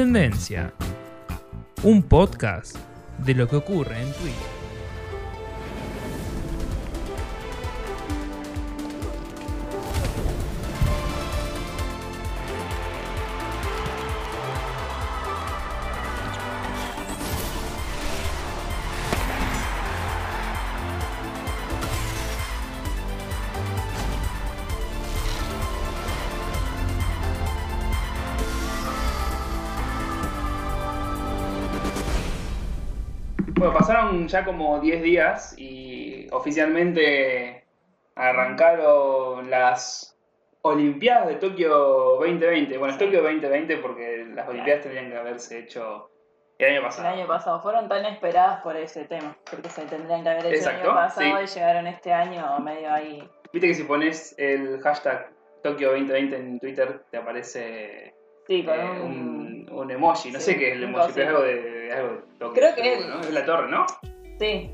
En Tendencia, un podcast de lo que ocurre en Twitter. Ya como 10 días y oficialmente arrancaron las Olimpiadas de Tokio 2020. Bueno, es Tokio 2020 porque las Olimpiadas tendrían que haberse hecho el año El pasado. año pasado fueron tan esperadas por ese tema, porque se tendrían que haber hecho Exacto, el año pasado sí. y llegaron este año medio ahí. Viste que si pones el hashtag Tokio 2020 en Twitter te aparece Sí, con eh, un... emoji. No sí, sé qué es el emoji, pero es algo de, algo de Tokio. Creo que seguro, es- ¿no? Es la torre, ¿no? Sí,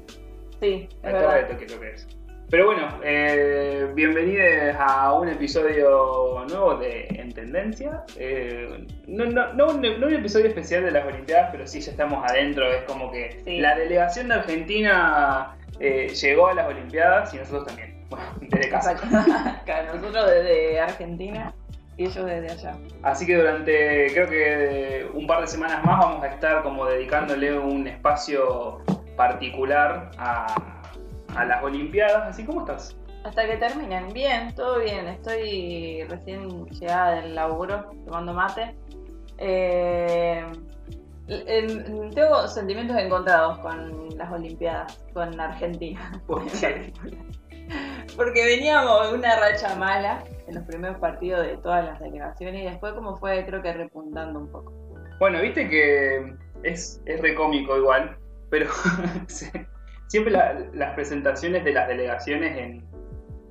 sí, es verdad. Tokio creo que es. Pero bueno, eh, bienvenidos a un episodio nuevo de En Tendencia. Eh, no, no, no un, no un episodio especial de las Olimpiadas, pero sí ya estamos adentro. Es como que Sí. la delegación de Argentina eh, llegó a las Olimpiadas y nosotros también. Bueno, desde casa. Nosotros desde Argentina y ellos desde allá. Así que durante creo que un par de semanas más vamos a estar como dedicándole un espacio particular a, a las Olimpiadas. Así como estás. Hasta que terminen. Bien, todo bien. Estoy recién llegada del laburo, tomando mate. Eh, tengo sentimientos encontrados con las Olimpiadas, con Argentina. ¿Por qué? Porque veníamos de una racha mala en los primeros partidos de todas las delegaciones y después como fue creo que repuntando un poco. Bueno, viste que es, es re cómico igual, pero siempre la- las presentaciones de las delegaciones en,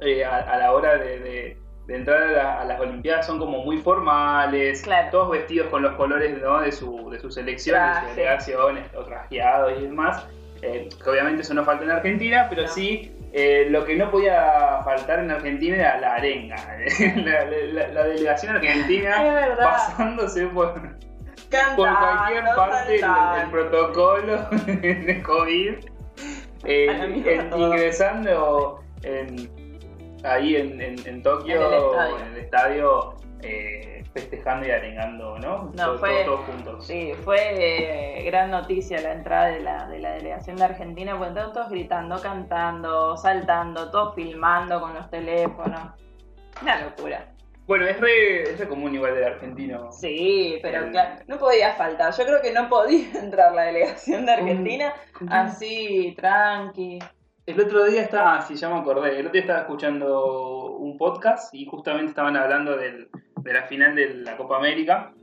eh, a, a la hora de, de- de entrar a, la- a las Olimpiadas son como muy formales, Claro. todos vestidos con los colores ¿no? de, su, de sus selecciones, de Traje. sus delegaciones, o trajeados y demás. Eh, que obviamente eso no falta en Argentina, pero No. sí eh, lo que no podía faltar en Argentina era la arenga. la, la- la delegación argentina pasándose por, Cantando, por cualquier parte del, saltando. del protocolo de COVID, eh, en- ingresando en- ahí en, en- Tokio, En el estadio. el eh, festejando y arengando, ¿no? No, Todos- fue- todos juntos. Sí, fue eh, gran noticia la entrada de la, de la delegación de Argentina, porque estaban todos gritando, cantando, saltando, todos filmando con los teléfonos. Una locura. Bueno, es re, es re común igual del argentino. Sí, pero El- claro, no podía faltar. Yo creo que no podía entrar la delegación de Argentina así, tranqui. El otro día estaba, ah, sí, ya me acordé, el otro día estaba escuchando un podcast y justamente estaban hablando del- de la final de la Copa América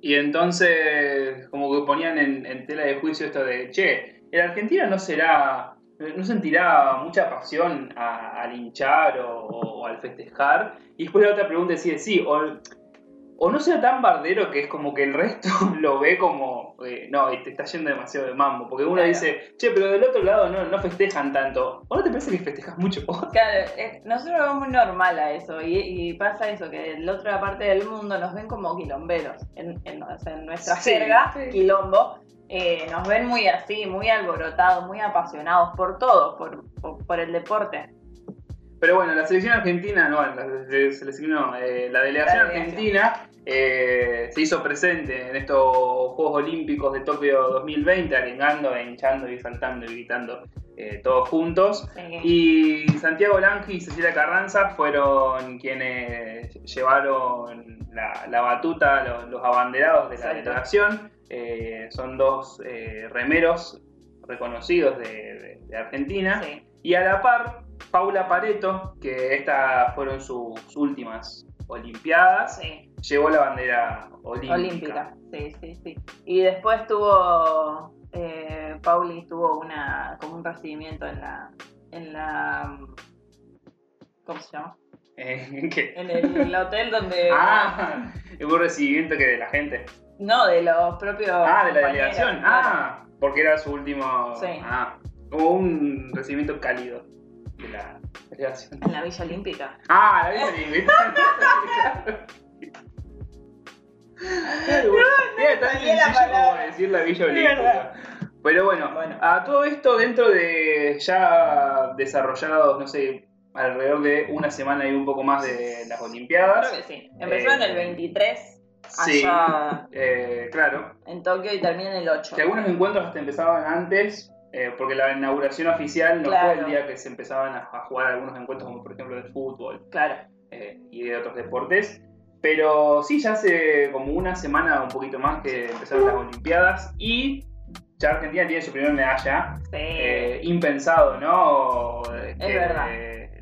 y entonces como que ponían en, en tela de juicio esto de, che, el argentino no será, no sentirá mucha pasión a- al hinchar o, o al festejar y después la otra pregunta decía, sí, o, o no sea tan bardero que es como que el resto lo ve como, eh, no, te está yendo demasiado de mambo. Porque uno Claro. dice, che, pero del otro lado no, no festejan tanto. ¿O no te parece que festejas mucho? Claro, eh, nosotros vemos muy normal a eso y, y pasa eso, que en la otra parte del mundo nos ven como quilomberos. En, en- nuestra Sí, jerga, sí. quilombo, eh, nos ven muy así, muy alborotados, muy apasionados por todo, por, por, por el deporte. Pero bueno, la selección argentina, no, la, selección no, eh, la delegación La delegación. argentina eh, se hizo presente en estos Juegos Olímpicos de Tokio 2020, arengando, hinchando y saltando y gritando eh, todos juntos. Y Santiago Lange y Cecilia Carranza fueron quienes llevaron la, la batuta, los, los abanderados de la Exacto. delegación. Eh, son dos eh, remeros reconocidos de, de- de Argentina. sí. Y a la par, Paula Pareto, que estas fueron sus últimas Olimpiadas, Sí, llevó la bandera olímpica. olímpica, sí, sí, sí. Y después tuvo, eh, Pauli tuvo una, como un recibimiento en la, en la, ¿cómo se llama? Eh, ¿qué? En el hotel donde... Ah, hubo un recibimiento que de la gente. No, de los propios. Ah, de la delegación. claro. Ah, porque era su último. Sí. Ah, hubo un recibimiento cálido de la delegación. En la Villa Olímpica. Ah, la Villa Olímpica. Era tan salía la sencillo como decir la Villa. Olímpica. Pero bueno, Bueno. a todo esto dentro de ya desarrollados, no sé, alrededor de una semana y un poco más de las Olimpiadas. Creo que sí. Empezó Eh, en el 23, Sí, allá eh, claro. en Tokio y termina en el 8. Que algunos encuentros hasta empezaban antes, eh, porque la inauguración oficial no Claro. fue el día que se empezaban a, a jugar algunos encuentros, como por ejemplo de fútbol Claro. eh, y de otros deportes. Pero sí, ya hace como una semana, un poquito más, que empezaron las Olimpiadas y ya Argentina tiene su primera medalla. Sí. Eh, impensado, ¿no? Es Que verdad.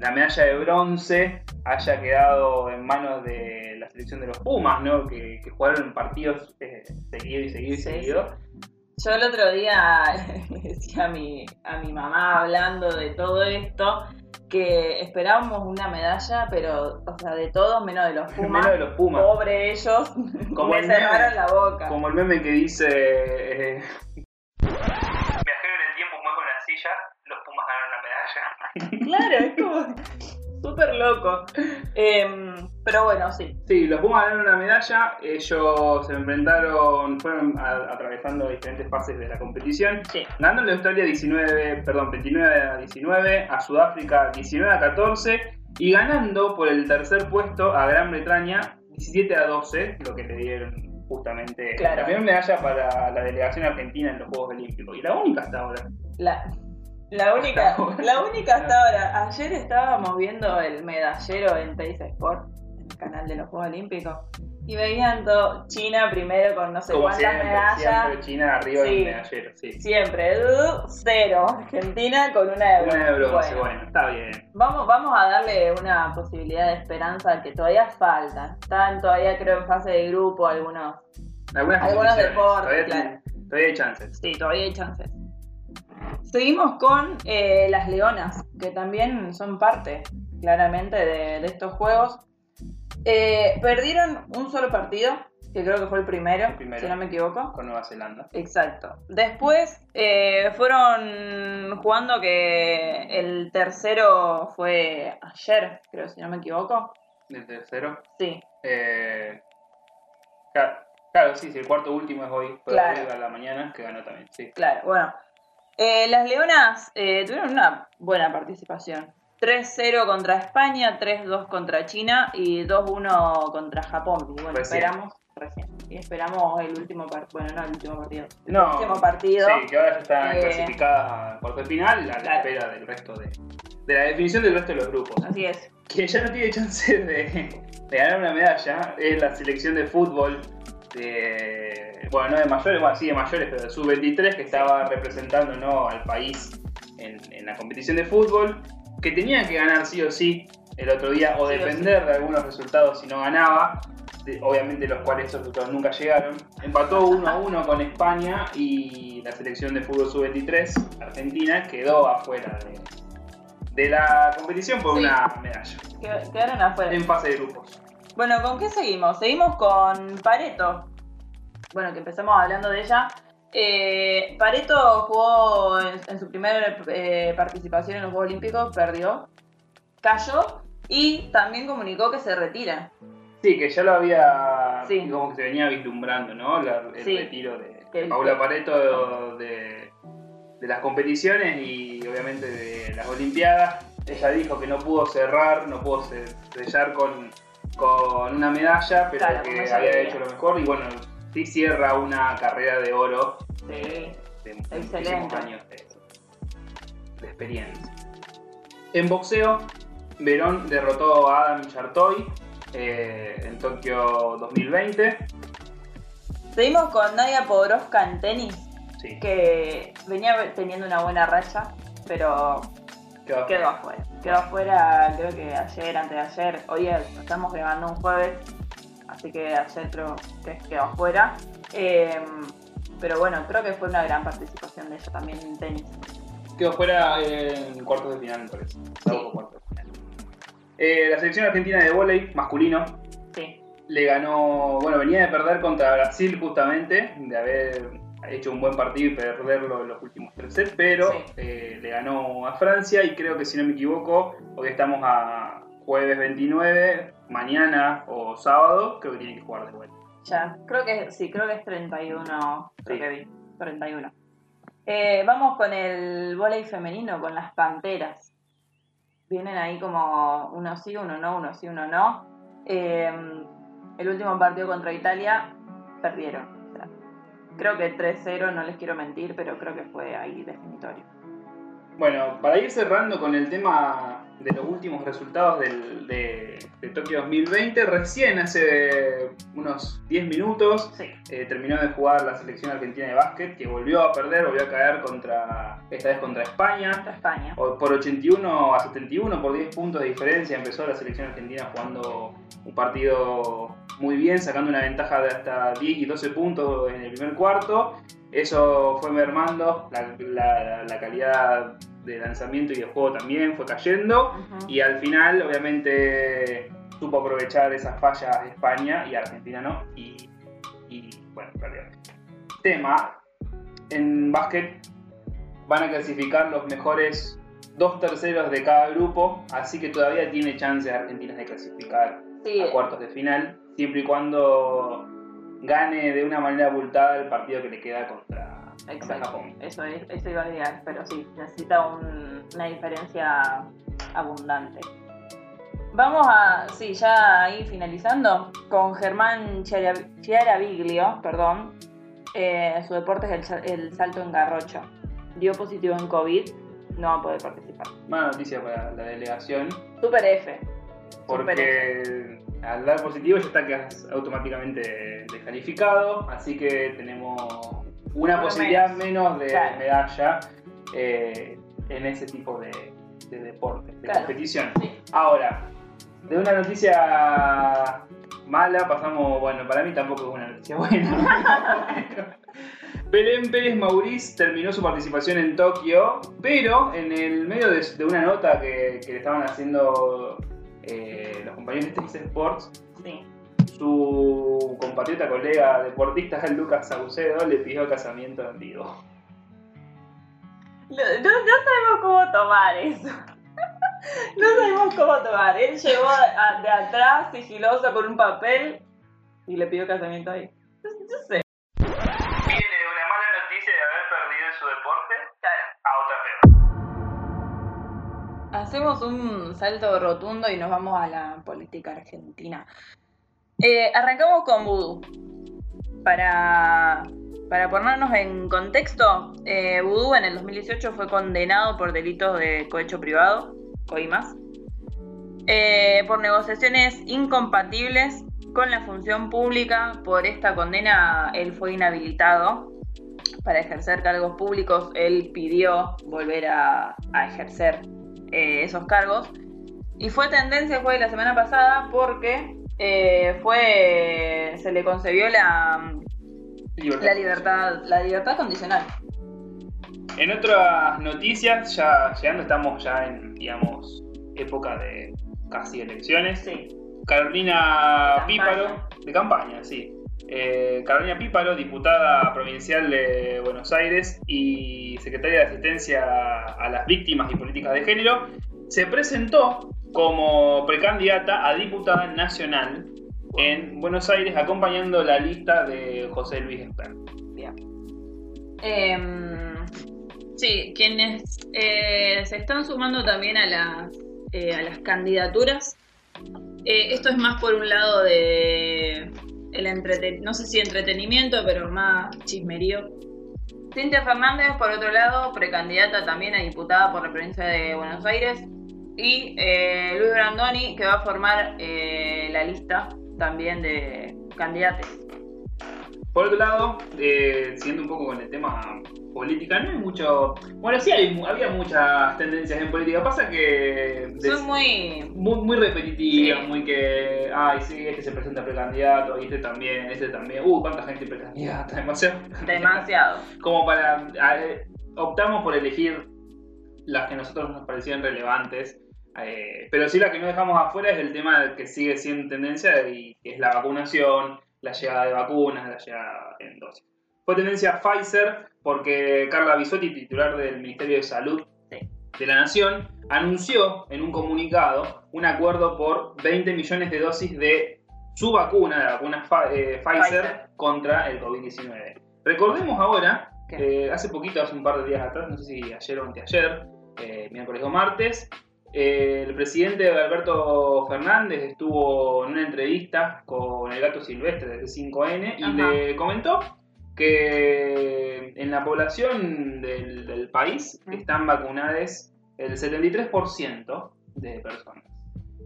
La medalla de bronce haya quedado en manos de selección de los Pumas, ¿no? Que, que jugaron partidos eh, seguido y seguido y Sí, seguido. Yo el otro día le decía a mi, a mi mamá hablando de todo esto que esperábamos una medalla, pero, o sea, de todos menos de los Pumas. Menos de los Pumas. Pobre ellos, Como me el meme. cerraron la boca. Como el meme que dice. eh, Viajero en el tiempo mueve una silla, los Pumas ganaron la medalla. Claro, es como súper loco. Em, pero bueno, sí. Sí, los Pumas ganaron una medalla, ellos se enfrentaron, fueron a- atravesando diferentes fases de la competición. Sí. Ganando a Australia 19, perdón, 29 a 19, a Sudáfrica 19 a 14 y ganando por el tercer puesto a Gran Bretaña 17 a 12, lo que le dieron justamente Claro. la primera medalla para la delegación argentina en los Juegos Olímpicos y la única hasta ahora. La, la única, Hasta ahora. la única hasta ahora. Ayer estábamos viendo el medallero en Teis Sport, en el canal de los Juegos Olímpicos, y veían todo China primero con no sé Como cuántas siempre, medallas. siempre China arriba Sí. del medallero, sí. Siempre, cero. Argentina con una de. Una de bronce, Bueno, bueno, está bien. Vamos, vamos a darle una posibilidad de esperanza que todavía falta. Están todavía creo en fase de grupo algunos. Algunas Algunos deportes, todavía, claro. todavía hay chances. Sí, todavía hay chances. Seguimos con eh, las leonas, que también son parte, claramente, de, de estos juegos. Eh, perdieron un solo partido, que creo que fue el primero, Primero. si no me equivoco. Con Nueva Zelanda. Exacto. Después eh, fueron jugando que el tercero fue ayer, creo, si no me equivoco. El tercero. Sí, Eh, claro, claro, sí, sí, el cuarto último es hoy. Fue Claro. hoy a la mañana que ganó también, sí. claro. Bueno, eh, las leonas eh, tuvieron una buena participación. 3-0 contra España, 3-2 contra China y 2-1 contra Japón. Y bueno, Recién. esperamos recién. Y esperamos el último partido. Bueno, no el último partido. El No, próximo partido. Sí, que ahora ya están Eh, clasificadas a cuarto de final a la claro. espera del resto de, de la definición del resto de los grupos. Así es. Quien ya no tiene chance de, de ganar una medalla es la selección de fútbol de. Bueno, no de mayores, bueno, sí de mayores, pero de sub-23 que estaba representando ¿no? al país en, en la competición de fútbol, que tenían que ganar sí o sí el otro día, o Sí depender de algunos resultados si no ganaba, de- obviamente los cuales esos resultados nunca llegaron. Empató 1 a 1 con España y la selección de fútbol sub-23, Argentina, quedó afuera de, de la competición por Sí. una medalla Que- Quedaron afuera. en fase de grupos. Bueno, ¿con qué seguimos? Seguimos con Pareto. Bueno, que empezamos hablando de ella. Eh, Pareto jugó en, en su primera eh, participación en los Juegos Olímpicos, perdió, cayó y también comunicó que se retira. Sí, que ya lo había, Sí. como que se venía vislumbrando, ¿no? La- el Sí. retiro de, Paula Pareto de, de las competiciones y obviamente de las Olimpiadas. Ella dijo que no pudo cerrar, no pudo se- sellar con, con una medalla, pero Claro, que había hecho lo mejor y bueno, sí cierra una carrera de oro Sí. de, de muchísimos años de, de experiencia. En boxeo, Verón derrotó a Adam Chartoy eh, en Tokio 2020. Seguimos con Nadia Podoroska en tenis, Sí, que venía teniendo una buena racha, pero quedó quedó afuera. afuera. Quedó afuera, creo que ayer, antes de ayer. Hoy estamos grabando un jueves, así que ayer creo que quedó afuera. Eh, pero bueno, creo que fue una gran participación de ella también en tenis. Quedó fuera en cuartos de final, me parece. O cuartos de final. Eh, la selección argentina de vóley masculino Sí, le ganó, bueno, venía de perder contra Brasil justamente, de haber hecho un buen partido y perderlo en los últimos tres sets, pero Sí. eh, le ganó a Francia y creo que si no me equivoco, hoy estamos a jueves 29, mañana o sábado, creo que tienen que jugar de vuelta. fecha. Creo que sí, creo que es 31. Creo Sí. que vi. 31. Eh, vamos con el volei femenino, con las panteras. Vienen ahí como uno sí, uno no, uno sí, uno no. Eh, el último partido contra Italia perdieron. O sea, creo que 3-0, no les quiero mentir, pero creo que fue ahí definitorio. Bueno, para ir cerrando con el tema de los últimos resultados del- de, de Tokio 2020, recién hace unos 10 minutos Sí. eh, terminó de jugar la selección argentina de básquet, que volvió a perder, volvió a caer contra, esta vez contra España. Contra España. Por 81 a 71, por 10 puntos de diferencia, empezó la selección argentina jugando un partido muy bien, sacando una ventaja de hasta 10 y 12 puntos en el primer cuarto. Eso fue mermando, la, la- la calidad de lanzamiento y de juego también fue cayendo. Y al final, obviamente, supo aprovechar esas fallas España y Argentina no. Y, y, bueno, perdió. Tema: en básquet van a clasificar los mejores dos terceros de cada grupo, así que todavía tiene chances Argentina de clasificar Sí, a cuartos de final, siempre y cuando gane de una manera abultada el partido que le queda contra Exacto, Japón. eso, es, eso iba a llegar, pero sí, necesita un- una diferencia abundante. Vamos a, sí, ya ahí finalizando, con Germán Chiara- Chiaraviglio, perdón, eh, su deporte es el, sa- el salto en garrocha. Dio positivo en COVID, no va a poder participar. Mala noticia para la delegación, Super F. Super F. porque al dar positivo ya está quedas automáticamente descalificado, así que tenemos una posibilidad menos, de Claro. medalla eh, en ese tipo de, de deporte, de Claro. competición. Sí. Ahora, de una noticia mala pasamos, bueno, para mí tampoco es una noticia buena. Belén Pérez Mauriz terminó su participación en Tokio, pero en el medio de, de una nota que, que le estaban haciendo eh, los compañeros de Tenis Sports, Sí. Su compatriota colega deportista Lucas Saucedo le pidió casamiento en vivo. No, no- no sabemos cómo tomar eso. No sabemos cómo tomar. Él llegó a- de atrás, sigiloso, con un papel y le pidió casamiento ahí. No sé. Viene de una mala noticia de haber perdido en su deporte Claro. a otra peor. Hacemos un salto rotundo y nos vamos a la política argentina. Eh, arrancamos con Vudú. Para, para ponernos en contexto, eh, Vudú en el 2018 fue condenado por delitos de cohecho privado, coimas, eh, por negociaciones incompatibles con la función pública. Por esta condena, él fue inhabilitado para ejercer cargos públicos. Él pidió volver a, ejercer eh, esos cargos. Y fue tendencia, fue la semana pasada, porque eh, fue se le concedió la, la libertad la libertad condicional. En otras noticias, ya llegando, estamos ya en, digamos, época de casi elecciones. Sí. Carolina De Píparo, campaña. de campaña, sí. Eh, Carolina Píparo, diputada provincial de Buenos Aires y secretaria de asistencia a las víctimas y políticas de género, se presentó como precandidata a diputada nacional en Buenos Aires, acompañando la lista de José Luis Esper. Bien. Em, sí, quienes eh, se están sumando también a las, eh, a las candidaturas. eh, esto es más por un lado de el no sé si entretenimiento, pero más chismerío. Cintia Fernández, por otro lado, precandidata también a diputada por la provincia de Buenos Aires. Y eh, Luis Brandoni, que va a formar eh, la lista también de candidatos. Por otro lado, eh, siguiendo un poco con el tema política, no hay mucho. Bueno, sí hay, había muchas tendencias en política. Pasa que. des- Son muy muy, muy repetitivas, Sí. muy que. Ay, sí, este se presenta precandidato, y este también, este también. Uh, cuánta gente precandidata, demasiado. demasiado. Como para. eh, optamos por elegir las que a nosotros nos parecían relevantes. Eh, pero sí la que no dejamos afuera es el tema que sigue siendo tendencia y que es la vacunación, la llegada de vacunas, la llegada en dosis. Fue tendencia Pfizer porque Carla Bisotti, titular del Ministerio de Salud de la Nación, anunció en un comunicado un acuerdo por 20 millones de dosis de su vacuna, la vacuna eh, Pfizer, Pfizer. contra el COVID-19. Recordemos ahora, eh, hace poquito, hace un par de días atrás, no sé si ayer o anteayer, eh, miércoles o martes, eh, el presidente Alberto Fernández estuvo en una entrevista con el gato silvestre de 5N y Ajá. le comentó que en la población del, del país están vacunadas el 73% de personas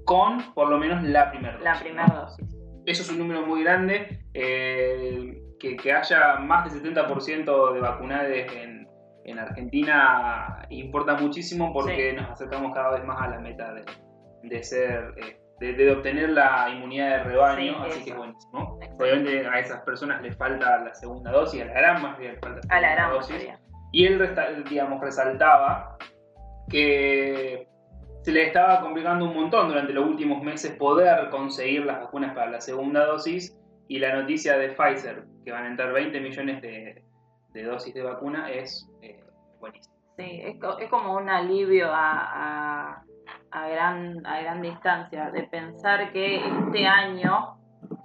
con por lo menos la primera dosis. La ¿no? primera dosis. Eso es un número muy grande. eh, que, que haya más del 70% de vacunados en, en Argentina importa muchísimo porque nos acercamos cada vez más a la meta de, de ser. eh, de, de obtener la inmunidad de rebaño, Sí, así eso. que es buenísimo. Obviamente a esas personas les falta la segunda dosis, a la gran mayoría les falta A la segunda gran dosis. mayoría. Y él, resta- digamos, resaltaba que se le estaba complicando un montón durante los últimos meses poder conseguir las vacunas para la segunda dosis y la noticia de Pfizer, que van a entrar 20 millones de, de dosis de vacuna, es eh, buenísima. Sí, es, es como un alivio a, a, a gran, a gran distancia de pensar que este año,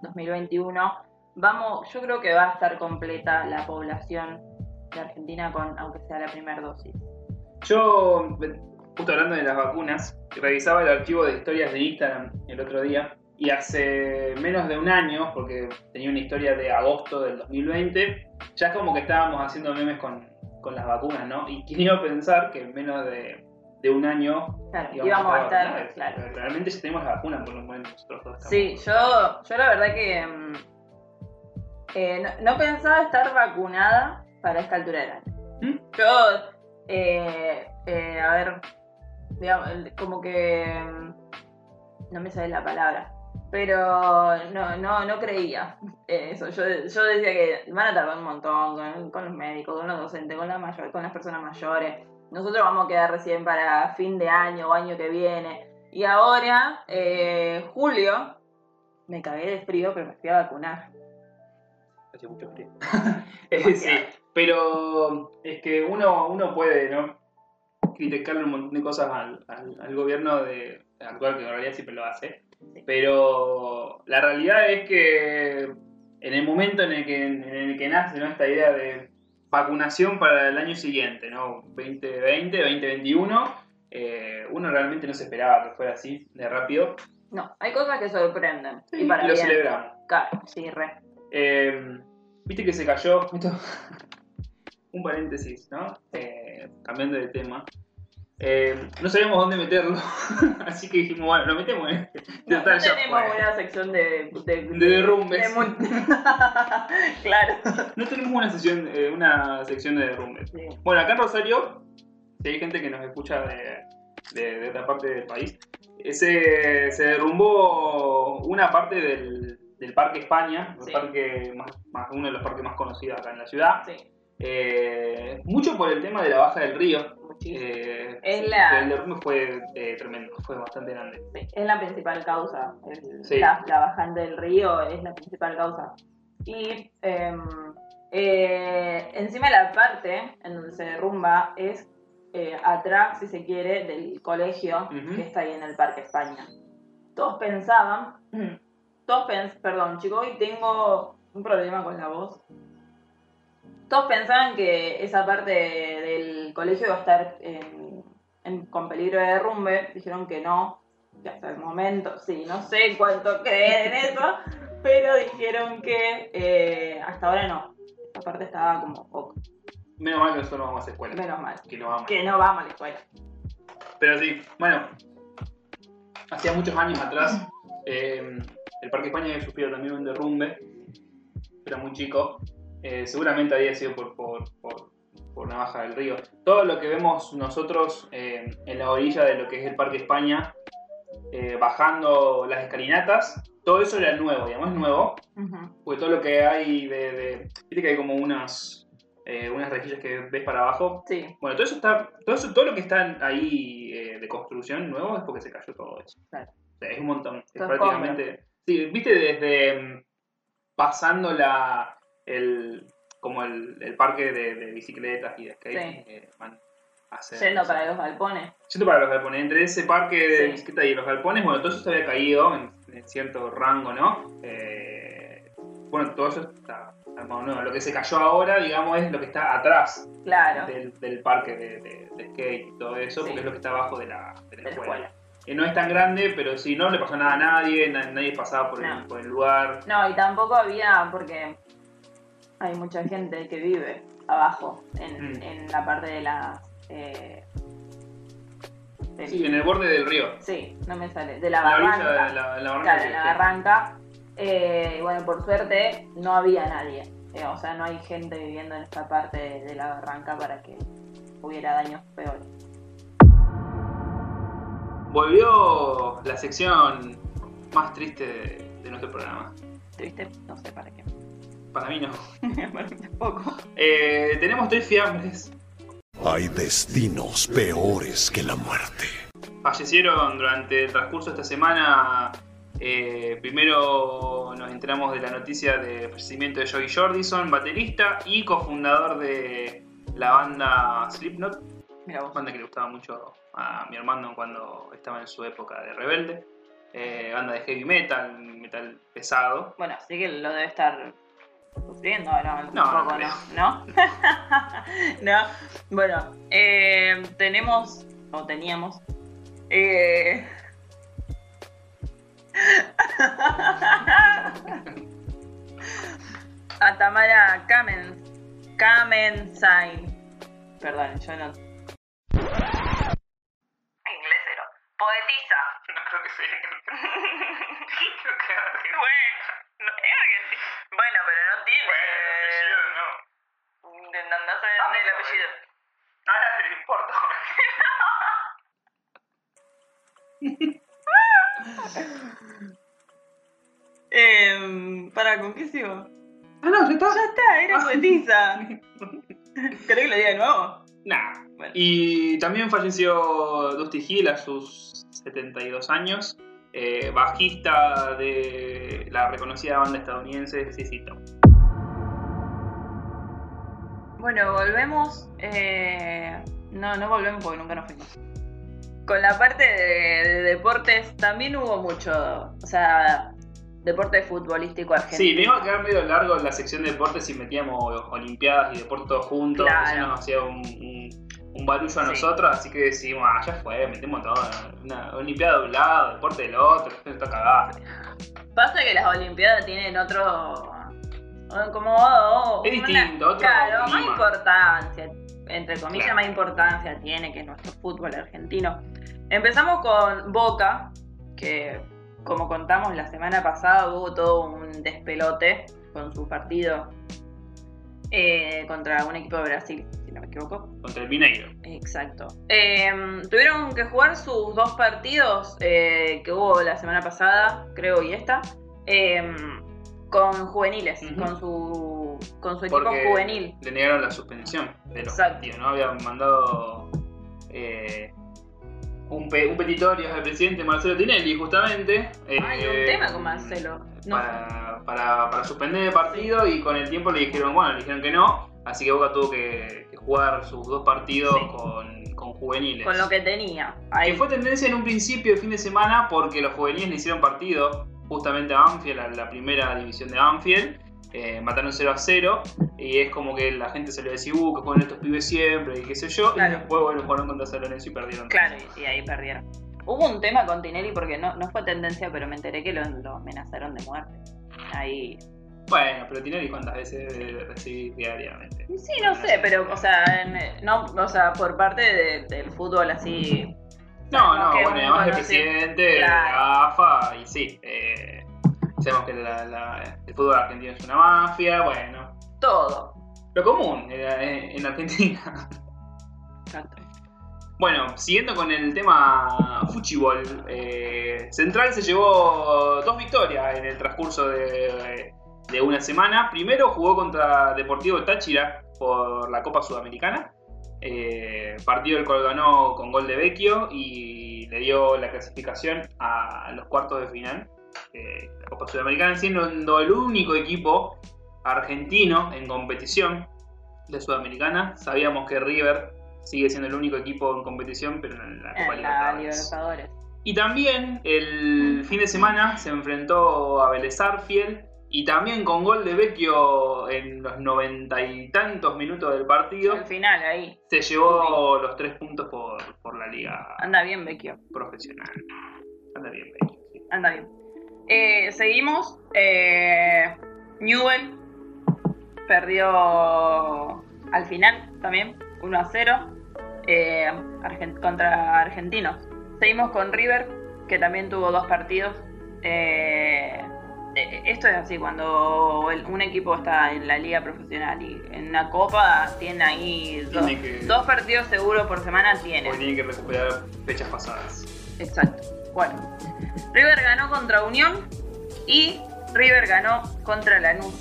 2021, vamos, yo creo que va a estar completa la población de Argentina con, aunque sea la primera dosis. Yo, justo hablando de las vacunas, revisaba el archivo de historias de Instagram el otro día y hace menos de un año, porque tenía una historia de agosto del 2020, ya es como que estábamos haciendo memes con, con las vacunas, ¿no? Y quién iba a pensar que en menos de, de un año Claro, íbamos a estar, vacunados. claro. Realmente ya tenemos la vacuna, por lo menos nosotros dos. Sí, yo, yo la verdad que mm, eh, no, no pensaba estar vacunada para esta altura del año. ¿Mm? Yo, eh, eh, a ver, digamos, como que mm, no me sale la palabra, pero no, no, no creía eso. Yo, yo decía que van a tardar un montón con, con los médicos, con los docentes, con, la mayor, con las personas mayores. Nosotros vamos a quedar recién para fin de año o año que viene. Y ahora, eh, julio, me cagué de frío, pero me fui a vacunar. Hace mucho frío. Eh, sí, pero es que uno, uno puede, ¿no? Criticarle un montón de cosas al, al- al gobierno de actual, que en realidad siempre lo hace. Pero la realidad es que en el momento en el que, en el que nace ¿no? esta idea de vacunación para el año siguiente, ¿no? 2020, 2021, eh, uno realmente no se esperaba que fuera así de rápido. No, hay cosas que sorprenden. Sí, y para lo bien. celebramos. Claro, sí, re. Eh, Viste que se cayó. un paréntesis, ¿no? Eh, cambiando de tema. Eh, no sabíamos dónde meterlo. Así que dijimos, bueno, lo metemos en este. No, no tenemos fue. una sección de... De, De derrumbes. de claro. No tenemos una, sesión, eh, una sección de derrumbes. Sí. Bueno, acá en Rosario, si hay gente que nos escucha de, otra parte del país, eh, se, se derrumbó una parte del, del Parque España, el parque más, más- uno de los parques más conocidos acá en la ciudad. Sí, Eh, mucho por el tema de la baja del río. Eh, Es la- El derrumbe fue eh, tremendo, fue bastante grande. Sí, es la principal causa. El- Sí. la, la bajante del río es la principal causa. Y em, eh, encima la parte en donde se derrumba es eh, atrás, si se quiere, del colegio Ujú. que está ahí en el Parque España. Todos pensaban, todos pens perdón chicos, hoy tengo un problema con la voz. Todos pensaban que esa parte del colegio iba a estar en- en- con peligro de derrumbe, dijeron que no, que hasta el momento, sí, no sé cuánto creen en eso, pero dijeron que eh, hasta ahora no. Esa parte estaba como ok, Menos mal que nosotros no vamos a escuela. menos mal. Que no vamos. Que no vamos a la escuela. Pero sí, bueno, hacía muchos años atrás, eh, el Parque España había sufrido también un derrumbe, era muy chico, eh, seguramente había sido por, por, por, por una baja del río. Todo lo que vemos nosotros eh, en la orilla de lo que es el Parque España, eh, bajando las escalinatas, todo eso era nuevo, digamos, es nuevo, Ujú. porque todo lo que hay de... de Viste que hay como unas, eh, unas rejillas que ves para abajo, Sí, bueno, todo eso está, todo eso, todo lo que está ahí de construcción nuevo es porque se cayó todo eso. Claro. O sea, es un montón. Es prácticamente. Sí, viste desde mm, pasando la el como el, el parque de, de bicicletas y de skate Sí. eh, van a hacer. yendo para los galpones. Yendo para los galpones. Entre ese parque de Sí. bicicletas y los galpones, bueno, todo eso se había caído en, en cierto rango, ¿no? Eh, bueno, todo eso está armado nuevo. Lo que se cayó ahora, digamos, es lo que está atrás Claro, del, del parque de, de- de skate y todo eso, Sí. porque es lo que está abajo de la, de la escuela. escuela. No es tan grande, pero si no le pasó nada a nadie, na- nadie pasaba por, el, No. por el lugar. No, y tampoco había, porque hay mucha gente que vive abajo, en, Mm. en la parte de la... Eh, del- Sí, en el borde del río. sí, no me sale, de la barranca. de la, la barranca Claro, en la barranca. Eh, y bueno, por suerte no había nadie. Eh, o sea, no hay gente viviendo en esta parte de, de la barranca para que hubiera daños peores. Volvió la sección más triste de, de nuestro programa. ¿Triste? No sé para qué. Para mí no. para mí tampoco. Eh, tenemos tres fiambres. Hay destinos peores que la muerte. Fallecieron durante el transcurso de esta semana. Eh, primero nos enteramos de la noticia del fallecimiento de Joey Jordison, baterista y cofundador de la banda Slipknot, Mira vos. banda que le gustaba mucho a mi hermano cuando estaba en su época de rebelde. Eh, banda de heavy metal, metal pesado. Bueno, así que lo debe estar sufriendo No, no poco. ¿no? ¿No? no. Bueno, eh, tenemos, o teníamos, eh... a Tamara Kamen, Kamensain. Perdón, yo no. Poetisa. ¿Querés que lo diga de nuevo? Nah. Bueno. Y también falleció Dusty Hill a sus 72 años, eh, bajista de la reconocida banda estadounidense CC Top. Bueno, volvemos. eh, no, no volvemos porque nunca nos fuimos. Con la parte de, de deportes también hubo mucho. O sea, deporte futbolístico argentino. Sí, me iba a quedar medio largo en la sección de deportes si metíamos olimpiadas y deportes todos juntos, Claro. eso nos hacía un, un- un barullo a Sí. nosotros, así que decidimos, ah, ya fue, metemos todo, una olimpiada de un lado, deporte del otro, está cagada. Pasa que las Olimpiadas tienen otro. como. oh, Es una- distinto, otro Claro, más importancia. Entre comillas, Claro. más importancia tiene que nuestro fútbol argentino. Empezamos con Boca, que como contamos la semana pasada hubo todo un despelote con su partido eh, contra un equipo de Brasil, si no me equivoco. Contra el Mineiro. Exacto. Eh, tuvieron que jugar sus dos partidos eh, que hubo la semana pasada, creo, y esta, eh, con juveniles, con su, con su equipo Porque juvenil. le negaron la suspensión de los Exacto. partidos, ¿no? Habían mandado eh, un, pe- un petitorio al presidente Marcelo Tinelli, justamente. Hay un eh, tema con Marcelo. No para, para, para suspender el partido y con el tiempo le dijeron, bueno, le dijeron que no, así que Boca tuvo que, que jugar sus dos partidos Sí. con, con juveniles. con lo que tenía. Que Ahí fue tendencia en un principio de fin de semana porque los juveniles le hicieron partido justamente a Banfield, a la primera división de Banfield. Eh, mataron 0 a 0 y es como que la gente se le decía, uh, que juegan estos pibes siempre y qué sé yo. Claro. Y después, bueno, jugaron contra San Lorenzo y perdieron. Claro, y, y ahí perdieron. Hubo un tema con Tinelli porque no, no fue tendencia, pero me enteré que lo, lo amenazaron de muerte. Ahí. Bueno, pero Tinelli cuántas veces recibir diariamente. Sí, no sé, pero, o sea, en- no, o sea, por parte de- del fútbol así. No, no, bueno, además el presidente de Claro. la AFA, y sí, eh, sabemos que la- la- el fútbol argentino es una mafia, bueno, Todo. lo común en Argentina. Exacto. Bueno, siguiendo con el tema fútbol, eh, Central se llevó dos victorias en el transcurso de, de una semana. Primero jugó contra Deportivo Táchira por la Copa Sudamericana. Eh, partido el cual ganó con gol de Vecchio y le dio la clasificación a los cuartos de final. De la Copa Sudamericana siendo el único equipo argentino en competición de Sudamericana. Sabíamos que River sigue siendo el único equipo en competición, pero en la Copa En la Libertadores. Libertadores. Y también el fin de semana se enfrentó a Vélez Arfiel y también con gol de Vecchio en los noventa y tantos minutos del partido Al final, ahí. se llevó los tres puntos por, por la liga Anda bien, Vecchio. profesional. Anda bien, Vecchio. sí. Anda bien. Eh, seguimos. Eh, Newell perdió al final también, 1 a 0 eh, contra Argentinos. Seguimos con River, que también tuvo dos partidos. Eh, eh, esto es así, cuando el- un equipo está en la liga profesional y en una copa tiene ahí dos, Tiene que- dos partidos seguros por semana, tiene que recuperar fechas pasadas. Exacto. Bueno, River ganó contra Unión y River ganó contra Lanús.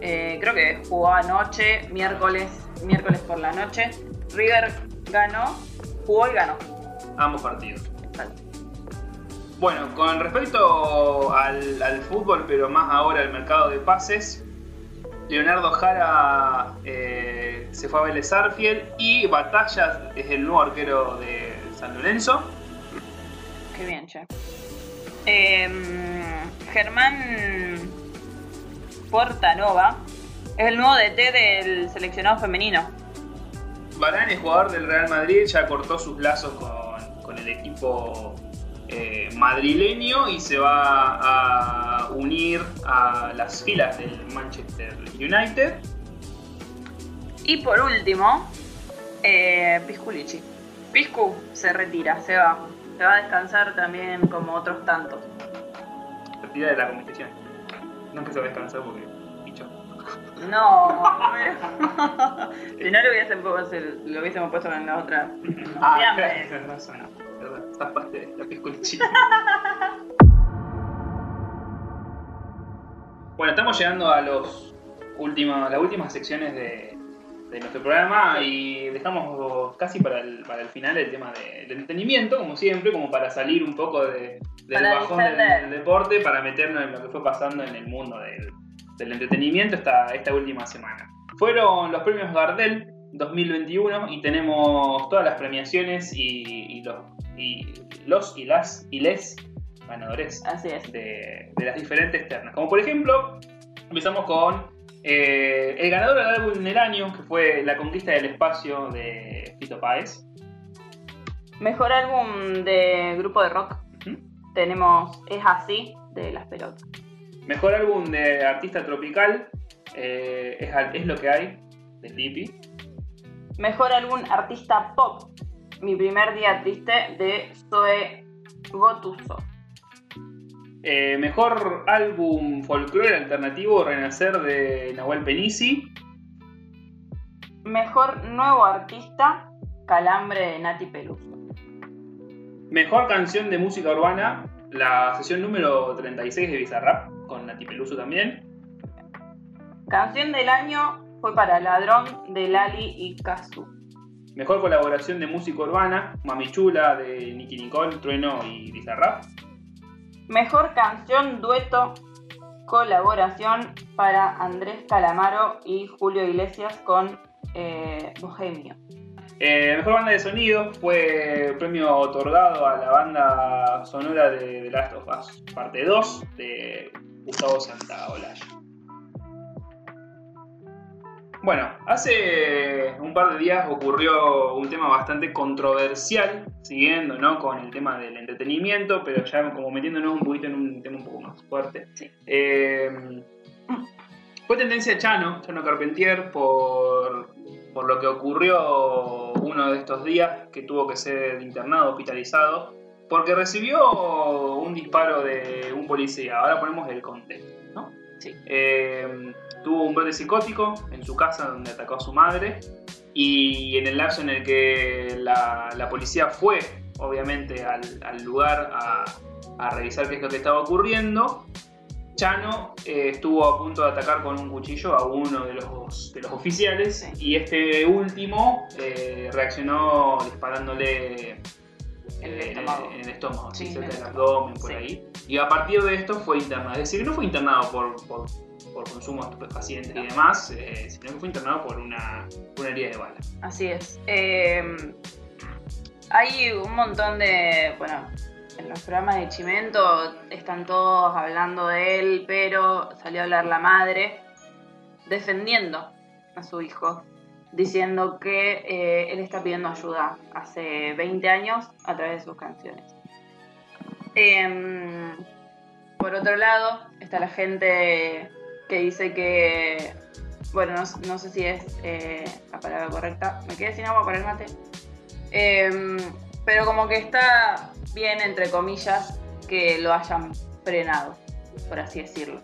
Eh, creo que jugó anoche, miércoles, miércoles por la noche. River ganó, jugó y ganó. Ambos partidos. Exacto. Bueno, con respecto al, al fútbol, pero más ahora al mercado de pases, Leonardo Jara eh, se fue a Vélez Arfiel y Batalla es el nuevo arquero de San Lorenzo. Qué bien, che. Em, Germán Portanova es el nuevo DT del seleccionado femenino. Varane, jugador del Real Madrid, ya cortó sus lazos con, con el equipo eh, madrileño y se va a unir a las filas del Manchester United. Y por último, eh, Pisculici. Piscu se retira, se va. Se va a descansar también como otros tantos. Retira de la competición. No es que se va a descansar porque picho. No, pero- si no lo hubiesen puesto, lo hubiésemos puesto en la otra. Ah, tienes razón. Esta parte de la pisculichi. bueno, estamos llegando a los últimos, las últimas secciones de, de nuestro programa y dejamos casi para el, para el final el tema de- del entretenimiento, como siempre, como para salir un poco de, del Para bajón del, deporte, para meternos en lo que fue pasando en el mundo del, del entretenimiento esta, esta última semana. Fueron los premios Gardel 2021 y tenemos todas las premiaciones y, y los, y los y las y les ganadores Así es. de, de las diferentes ternas. Como por ejemplo, empezamos con eh, el ganador del álbum del año, que fue La Conquista del Espacio de Fito Páez. Mejor álbum de grupo de rock. Tenemos Es así de las pelotas. Mejor álbum de artista tropical eh, es, lo que hay de Flippy. Mejor álbum artista pop. Mi primer día triste de Zoe Gotuso. Eh, mejor álbum folclore alternativo Renacer de Nahuel Penisi. Mejor nuevo artista Calambre de Nati Peluso. Mejor canción de música urbana, la sesión número 36 de Bizarrap, con Nati Peluso también. Canción del año fue para Ladrón de Lali y Kazu. Mejor colaboración de música urbana, Mami Chula de Nicky Nicole, Trueno y Bizarrap. Mejor canción dueto colaboración para Andrés Calamaro y Julio Iglesias con eh, Bohemio. Eh, mejor banda de sonido fue premio otorgado a la banda sonora de The Last of Us, parte 2 de Gustavo Santaolalla. Bueno, hace un par de días ocurrió un tema bastante controversial, siguiendo ¿no? con el tema del entretenimiento, pero ya como metiéndonos un poquito en un tema un poco más fuerte. Sí. Eh, fue tendencia Chano, Chano Carpentier, por, por lo que ocurrió uno de estos días, que tuvo que ser internado, hospitalizado, porque recibió un disparo de un policía. Ahora ponemos el contexto. Sí. Eh, tuvo un brote psicótico en su casa donde atacó a su madre y en el lapso en el que la, la policía fue, obviamente, al, al lugar a, a revisar qué es lo que estaba ocurriendo, Chano eh, estuvo a punto de atacar con un cuchillo a uno de los, de los oficiales y este último eh, reaccionó disparándole En el eh, estómago. en el estómago, sí, cerca del abdomen, por Sí. ahí. Y a partir de esto fue internado. Es decir, no fue internado por, por, por consumo de estupefacientes y demás, eh, sino que fue internado por una, una herida de bala. Así es. Eh, hay un montón de. Bueno, en los programas de Chimento están todos hablando de él, pero salió a hablar la madre defendiendo a su hijo, diciendo que eh, él está pidiendo ayuda hace 20 años a través de sus canciones. Em, por otro lado, está la gente que dice que, bueno, no, no sé si es eh, la palabra correcta, me quedé sin agua para el mate, Em, pero como que está bien, entre comillas, que lo hayan frenado, por así decirlo.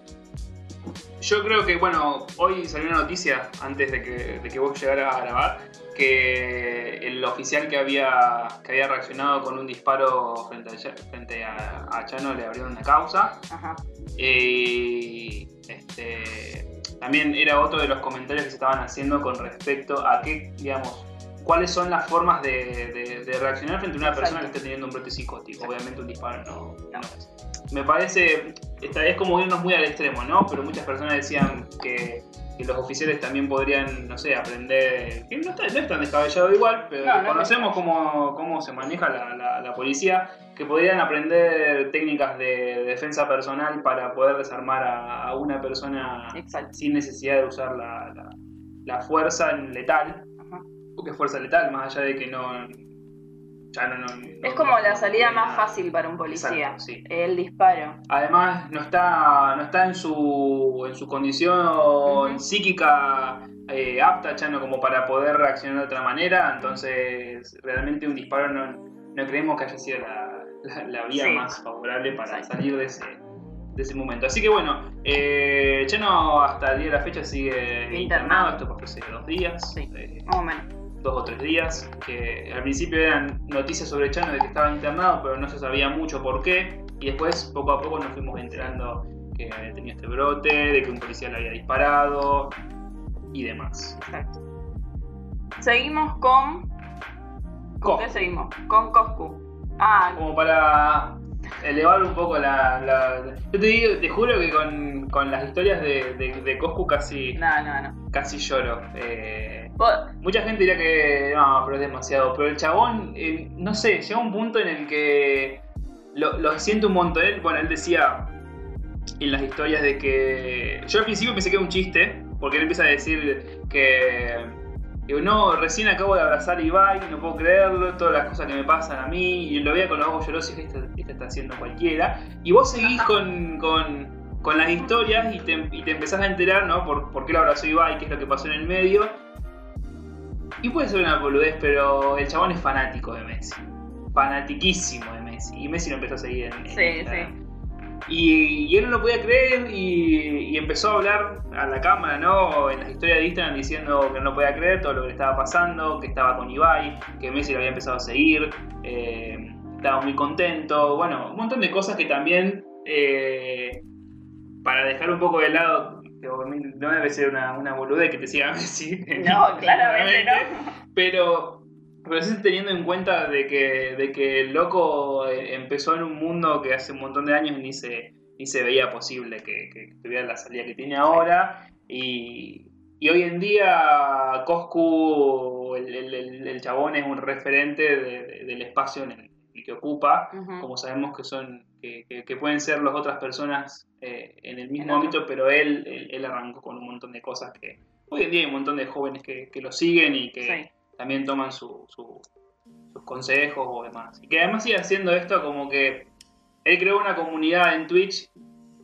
Yo creo que, bueno, hoy salió una noticia antes de que, de que vos llegaras a grabar, que el oficial que había, que había reaccionado con un disparo frente a, frente a, a Chano le abrieron una causa. Ajá. Y este, también era otro de los comentarios que se estaban haciendo con respecto a qué, digamos, cuáles son las formas de, de- de reaccionar frente a una persona que Exacto. esté teniendo un brote psicótico. Exacto. Obviamente un disparo no, No. no. Me parece, esta es como irnos muy al extremo, ¿no? Pero muchas personas decían que, que los oficiales también podrían, no sé, aprender, que no, está- no es tan descabellado igual, pero No, conocemos cómo, cómo se maneja la, la- la policía, que podrían aprender técnicas de defensa personal para poder desarmar a, a una persona Exacto. sin necesidad de usar la, la- fuerza letal. Porque es fuerza letal, más allá de que no... Ya no, no- no- Es como la salida más fácil para un policía. Exacto, sí. El disparo. Además, no está, no está en su, en su condición psíquica eh, apta, Chano, como para poder reaccionar de otra manera. Entonces, realmente un disparo no, no creemos que haya sido la, la- la vía Sí. más favorable para salir de ese, de ese momento. Así que bueno, eh, Chano hasta el día de la fecha sigue Internado. internado. Esto pasó hace dos días. Sí. eh, Más o menos. Dos o tres días, que al principio eran noticias sobre Chano de que estaba internado, pero no se sabía mucho por qué, y después poco a poco nos fuimos enterando que tenía este brote, de que un policía le había disparado y demás. Exacto. Seguimos con. ¿Con qué seguimos? Con Coscu. Ah, Como para elevar un poco la... la- Yo te digo, te juro que con, con las historias de, de, de Coscu casi, no, no, no. casi lloro. Eh, Mucha gente dirá que no, pero es demasiado. Pero el chabón, eh, no sé, llega un punto en el que lo, lo siento un montón. Bueno, él decía en las historias de que. Yo al principio pensé que era un chiste, porque él empieza a decir que. que no, recién acabo de abrazar a Ibai, no puedo creerlo, todas las cosas que me pasan a mí, y lo veía con los ojos llorosos y dije, este, este está haciendo cualquiera. Y vos seguís con, las historias y te, y te empezás a enterar, ¿no? Por, por qué lo abrazó Ibai, qué es lo que pasó en el medio. Y puede ser una boludez, pero el chabón es fanático de Messi. Fanatiquísimo de Messi. Y Messi lo empezó a seguir en, en Sí, Instagram. Y, y él no lo podía creer y, y empezó a hablar a la cámara, ¿no? En las historias de Instagram diciendo que no podía creer todo lo que le estaba pasando, que estaba con Ibai, que Messi lo había empezado a seguir, eh, estaba muy contento, bueno, un montón de cosas que también, eh, para dejar un poco de lado, no debe ser una, una boludez que te siga Messi. No, claramente no. Pero, pero sí teniendo en cuenta de que, de que el loco eh, empezó en un mundo que hace un montón de años ni se, ni se veía posible que, que tuviera la salida que tiene ahora. Y, y hoy en día Coscu, el, el- chabón es un referente de- de- del espacio en el, que ocupa. Como sabemos que son que, que- que pueden ser las otras personas eh, en el mismo ámbito, pero él, él, él arrancó con un montón de cosas que hoy en día hay un montón de jóvenes que, que lo siguen y que Sí. también toman su- su- sus consejos o demás. Y que además sigue haciendo esto como que él creó una comunidad en Twitch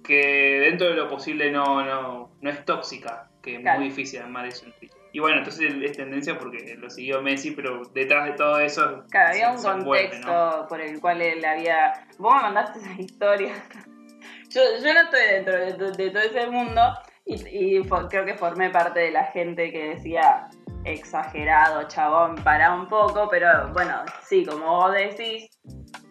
que dentro de lo posible no, no, no es tóxica, que es Claro. muy difícil armar eso en Twitch. Y bueno, entonces es tendencia porque lo siguió Messi, pero detrás de todo eso... Claro, había un contexto ¿no? por el cual él había. Vos me mandaste esa historia. Yo, yo no estoy dentro de, to- de todo ese mundo y, creo que formé parte de la gente que decía exagerado, chabón, para un poco, pero bueno, sí, como vos decís,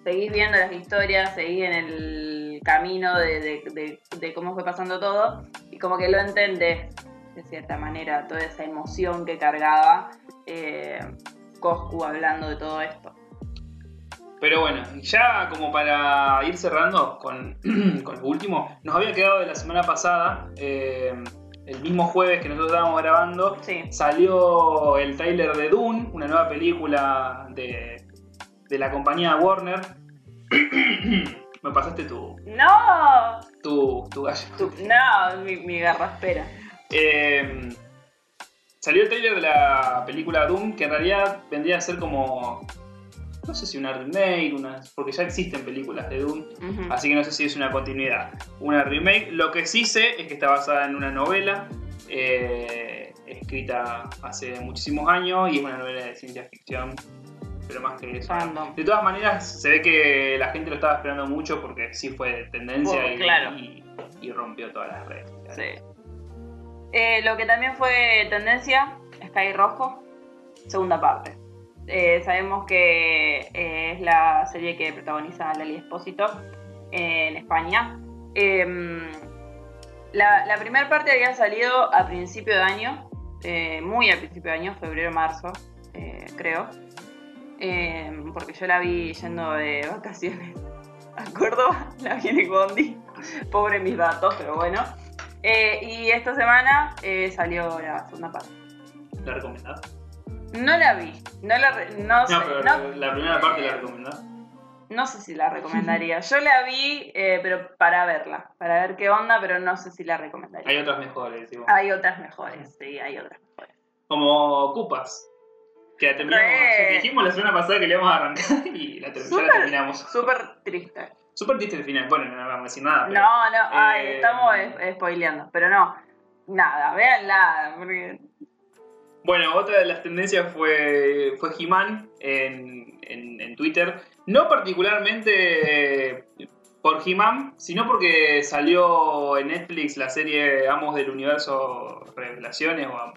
seguís viendo las historias, seguís en el camino de, de- de- de cómo fue pasando todo y como que lo entendés de cierta manera, toda esa emoción que cargaba eh, Coscu hablando de todo esto. Pero bueno, ya como para ir cerrando con, con lo último, nos había quedado de la semana pasada, eh, el mismo jueves que nosotros estábamos grabando, Sí, salió el tráiler de Dune, una nueva película de, de la compañía Warner, Me pasaste tu, No, tu, tu gallo. tu- no, mi, mi garraspera. Eh, salió el trailer de la película Doom, que en realidad vendría a ser como. No sé si una remake, una, porque ya existen películas de Doom, así que no sé si es una continuidad. Una remake, lo que sí sé es que está basada en una novela eh, escrita hace muchísimos años y es una novela de ciencia ficción, pero más que eso. Random. De todas maneras, se ve que la gente lo estaba esperando mucho porque sí fue tendencia Oh, y, claro. y- y rompió todas las redes. Sí. Eh, lo que también fue tendencia, Sky Rojo, segunda parte. Eh, sabemos que eh, es la serie que protagoniza Lali Espósito en España. Em, la, primera parte había salido a principio de año, muy al principio de año, febrero-marzo, creo. Em, porque yo la vi yendo de vacaciones a Córdoba, la vi en el Bondi. Pobre mis datos, pero bueno. Eh, y esta semana eh, salió la segunda parte. ¿La recomendás? No la vi, no la re- no, sé, No, pero no, la primera parte la recomendás. no sé si la recomendaría. Yo la vi, eh, pero para verla, para ver qué onda, pero no sé si la recomendaría. Hay otras mejores, digo. Hay otras mejores, sí, hay otras mejores. Como Cupas. Que la terminamos. Re. Dijimos la semana pasada que le íbamos a arrancar y la ter- ya la Súper. terminamos. Súper triste. Súper triste el final. Bueno, no vamos a decir nada. pero- No, no, ay, eh, estamos eh, spoileando, pero no. Nada, véanla, porque Bueno, otra de las tendencias fue, fue He-Man en, en- en Twitter. No particularmente por He-Man, sino porque salió en Netflix la serie Amos del Universo Revelaciones. o-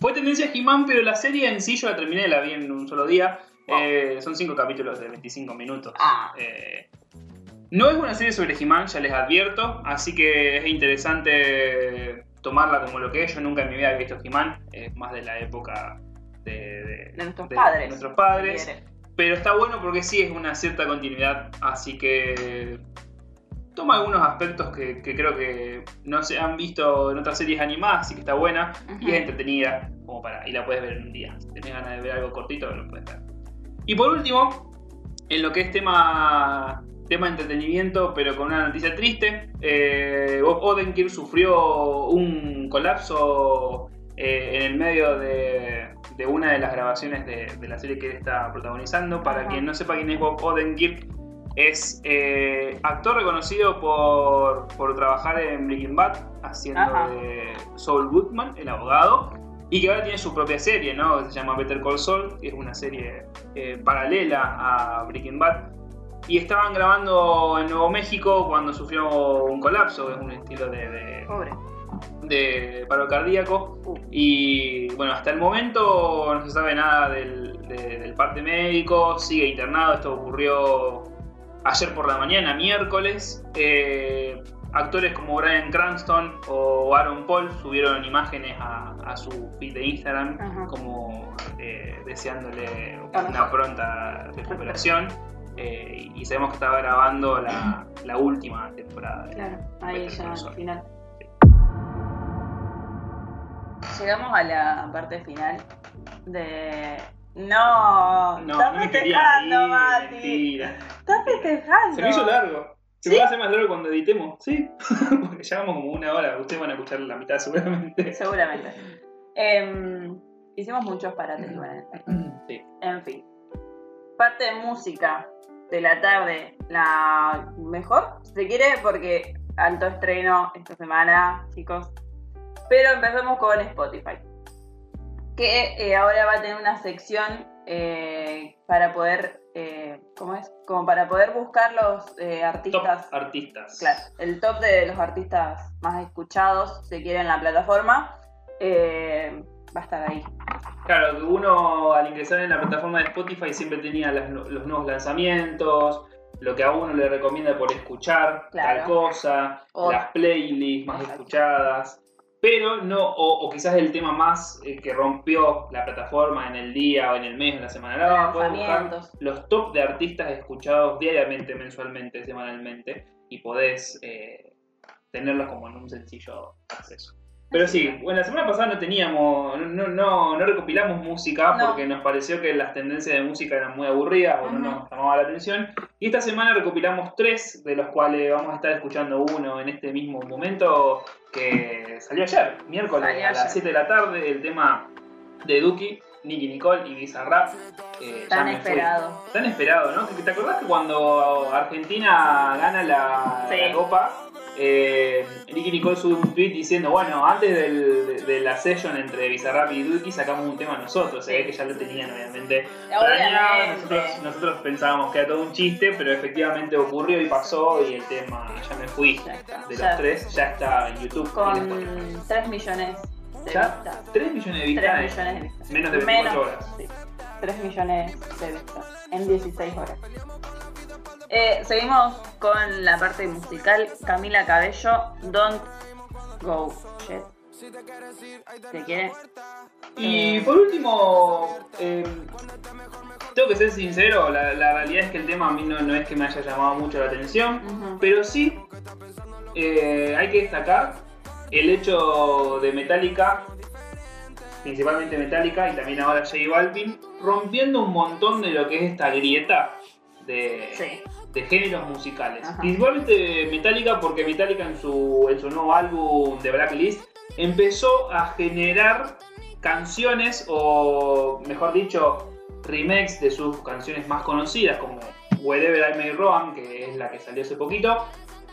Fue tendencia He-Man, pero la serie en sí yo la terminé, la vi en un solo día. Eh, son cinco capítulos de 25 minutos. Ah. Eh, no es una serie sobre He-Man, ya les advierto, así que es interesante tomarla como lo que es. Yo nunca en mi vida había visto He-Man, es más de la época de, de- de nuestros de padres. nuestros padres. Pero está bueno porque sí es una cierta continuidad, así que toma algunos aspectos que, que creo que no se han visto en otras series animadas, así que está buena y es entretenida, como para, y la puedes ver en un día. Si tenés ganas de ver algo cortito, lo puedes ver. Y por último, en lo que es tema, tema entretenimiento, pero con una noticia triste, eh, Bob Odenkirk sufrió un colapso eh, en el medio de, de una de las grabaciones de, de la serie que él está protagonizando. Para quien no sepa quién es Bob Odenkirk, es eh, actor reconocido por, por trabajar en Breaking Bad, haciendo de Saul Goodman, el abogado, y que ahora tiene su propia serie, ¿no? Que se llama Better Call Saul, que es una serie paralela a Breaking Bad. Y estaban grabando en Nuevo México cuando sufrió un colapso, es un estilo de, de- Pobre. de paro cardíaco. Uh. Y bueno, hasta el momento no se sabe nada del, de- del parte médico, sigue internado, esto ocurrió ayer por la mañana, miércoles. Eh, actores como Brian Cranston o Aaron Paul subieron imágenes a, a su feed de Instagram Ajá. como eh, deseándole una pronta recuperación. Eh, y sabemos que estaba grabando la, la última temporada. de- Claro, ahí ya al final. Llegamos a la parte final de. No, No, estás no festejando, ir, Mati. mentira. Estás festejando. Se me hizo largo. Se ¿Sí? me va a hacer más largo cuando editemos. Sí. Porque llevamos como una hora. Ustedes van a escuchar la mitad seguramente. Seguramente. Em, hicimos muchos parates igual. Sí. En fin. Parte de música de la tarde, la mejor, si se quiere, porque alto estreno esta semana, chicos. Pero empezamos con Spotify. Que eh, ahora va a tener una sección eh, para poder. eh, ¿Cómo es? Como para poder buscar los Top artistas. artistas. Claro, el top de los artistas más escuchados, si quiere, en la plataforma, va a estar ahí. Claro, que uno al ingresar en la plataforma de Spotify siempre tenía las- los nuevos lanzamientos, lo que a uno le recomienda por escuchar, Claro. tal cosa, O- las playlists más Exacto. escuchadas. Pero no, o, o quizás el tema más eh, que rompió la plataforma en el día o en el mes o en la semana. No, podés buscar los top de artistas escuchados diariamente, mensualmente, semanalmente y podés eh, tenerlos como en un sencillo acceso. Pero sí, bueno, la semana pasada no teníamos, no, no, no recopilamos música No. porque nos pareció que las tendencias de música eran muy aburridas o no nos llamaba la atención. Y esta semana recopilamos tres, de los cuales vamos a estar escuchando uno en este mismo momento que salió ayer, miércoles Salió a ayer. las 7 de la tarde, el tema de Duki, Nicky Nicole y Bizarrap. eh, Tan Fui. esperado. Tan esperado, ¿no? ¿Te acordás que cuando Argentina gana la, Sí. la Copa, eh, Nicky Nicole sube un tweet diciendo, bueno, antes del- de, de la session entre Bizarrap y Duki sacamos un tema nosotros, se ve que ya lo tenían obviamente planeado, nosotros, nosotros pensábamos que era todo un chiste, pero efectivamente ocurrió y pasó y el tema Ya me fui Ya está. de Ya. los tres ya está en YouTube. Con 3 millones de ¿Ya? vistas. 3 millones de 3 vistas millones de vistas. menos de 24 Menos, horas. sí. 3 millones de vistas en 16 horas. Eh, seguimos con la parte musical. Camila Cabello, Don't Go Shit. ¿Te quiere? Y Eh. por último, eh, tengo que ser sincero, la, la realidad es que el tema a mí no, no es que me haya llamado mucho la atención, pero sí eh, hay que destacar el hecho de Metallica, principalmente Metallica y también ahora J Balvin, rompiendo un montón de lo que es esta grieta de, Sí. De géneros musicales. Ajá. Principalmente Metallica porque Metallica en su, en su nuevo álbum de Blacklist empezó a generar canciones o mejor dicho remakes de sus canciones más conocidas como Wherever I May Roam que es la que salió hace poquito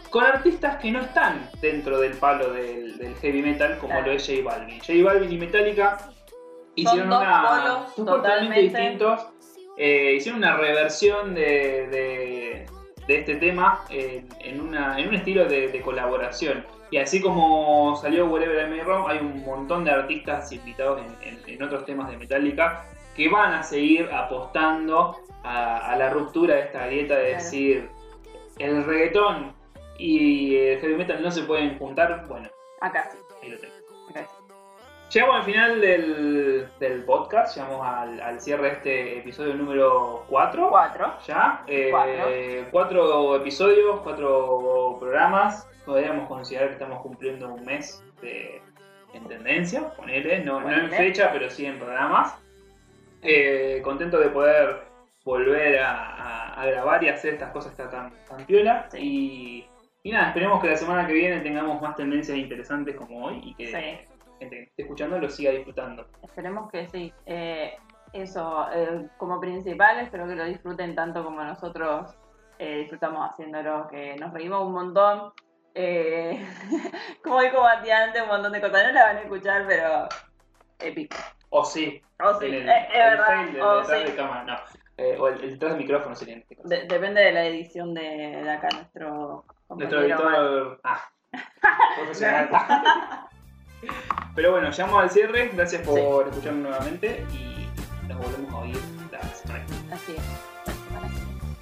con artistas que no están dentro del palo del, del heavy metal como Claro. lo es J Balvin. J Balvin y Metallica hicieron dos una polos son totalmente- distintos eh, hicieron una reversión de, de- de este tema en, en una- en un estilo de, de colaboración. Y así como salió Wherever I May Roam, hay un montón de artistas invitados en, en- en otros temas de Metallica que van a seguir apostando a, a la ruptura de esta grieta de Claro. decir el reggaetón y el heavy metal no se pueden juntar. Bueno, Acá sí. ahí lo tengo. Llegamos al final del, del podcast, llegamos al, al cierre de este episodio número 4. Cuatro. Ya, eh, episodios, cuatro programas. Podríamos considerar que estamos cumpliendo un mes de, en tendencia, ponele, no, no en fecha, pero sí en programas. Eh, contento de poder volver a, a- a grabar y hacer estas cosas tan, tan piola. Sí. Y, y nada, esperemos que la semana que viene tengamos más tendencias interesantes como hoy y que Sí. Gente que esté escuchando lo siga disfrutando. Esperemos que sí. Eh, eso, eh, como principal, espero que lo disfruten tanto como nosotros eh, disfrutamos haciéndolo, que nos reímos un montón. Eh, como dijo Mati antes, un montón de cosas. No la van a escuchar, pero épico. O sí, Oh, sí, el, es el verdad. del Oh, sí. de cámara, no. Eh, o el, el detrás del micrófono sería en este caso. De- depende de la edición de, de acá, nuestro Nuestro editor. Ah, profesional. Pero bueno, llegamos al cierre. Gracias por escucharnos nuevamente y nos volvemos a oír la semana que viene. Así es. la semana.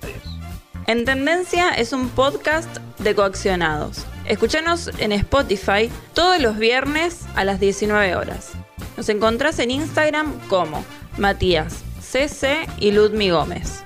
Adiós. En Tendencia es un podcast de coaccionados. Escúchanos en Spotify todos los viernes a las 19 horas. Nos encontrás en Instagram como Matías CC y Ludmi Gómez.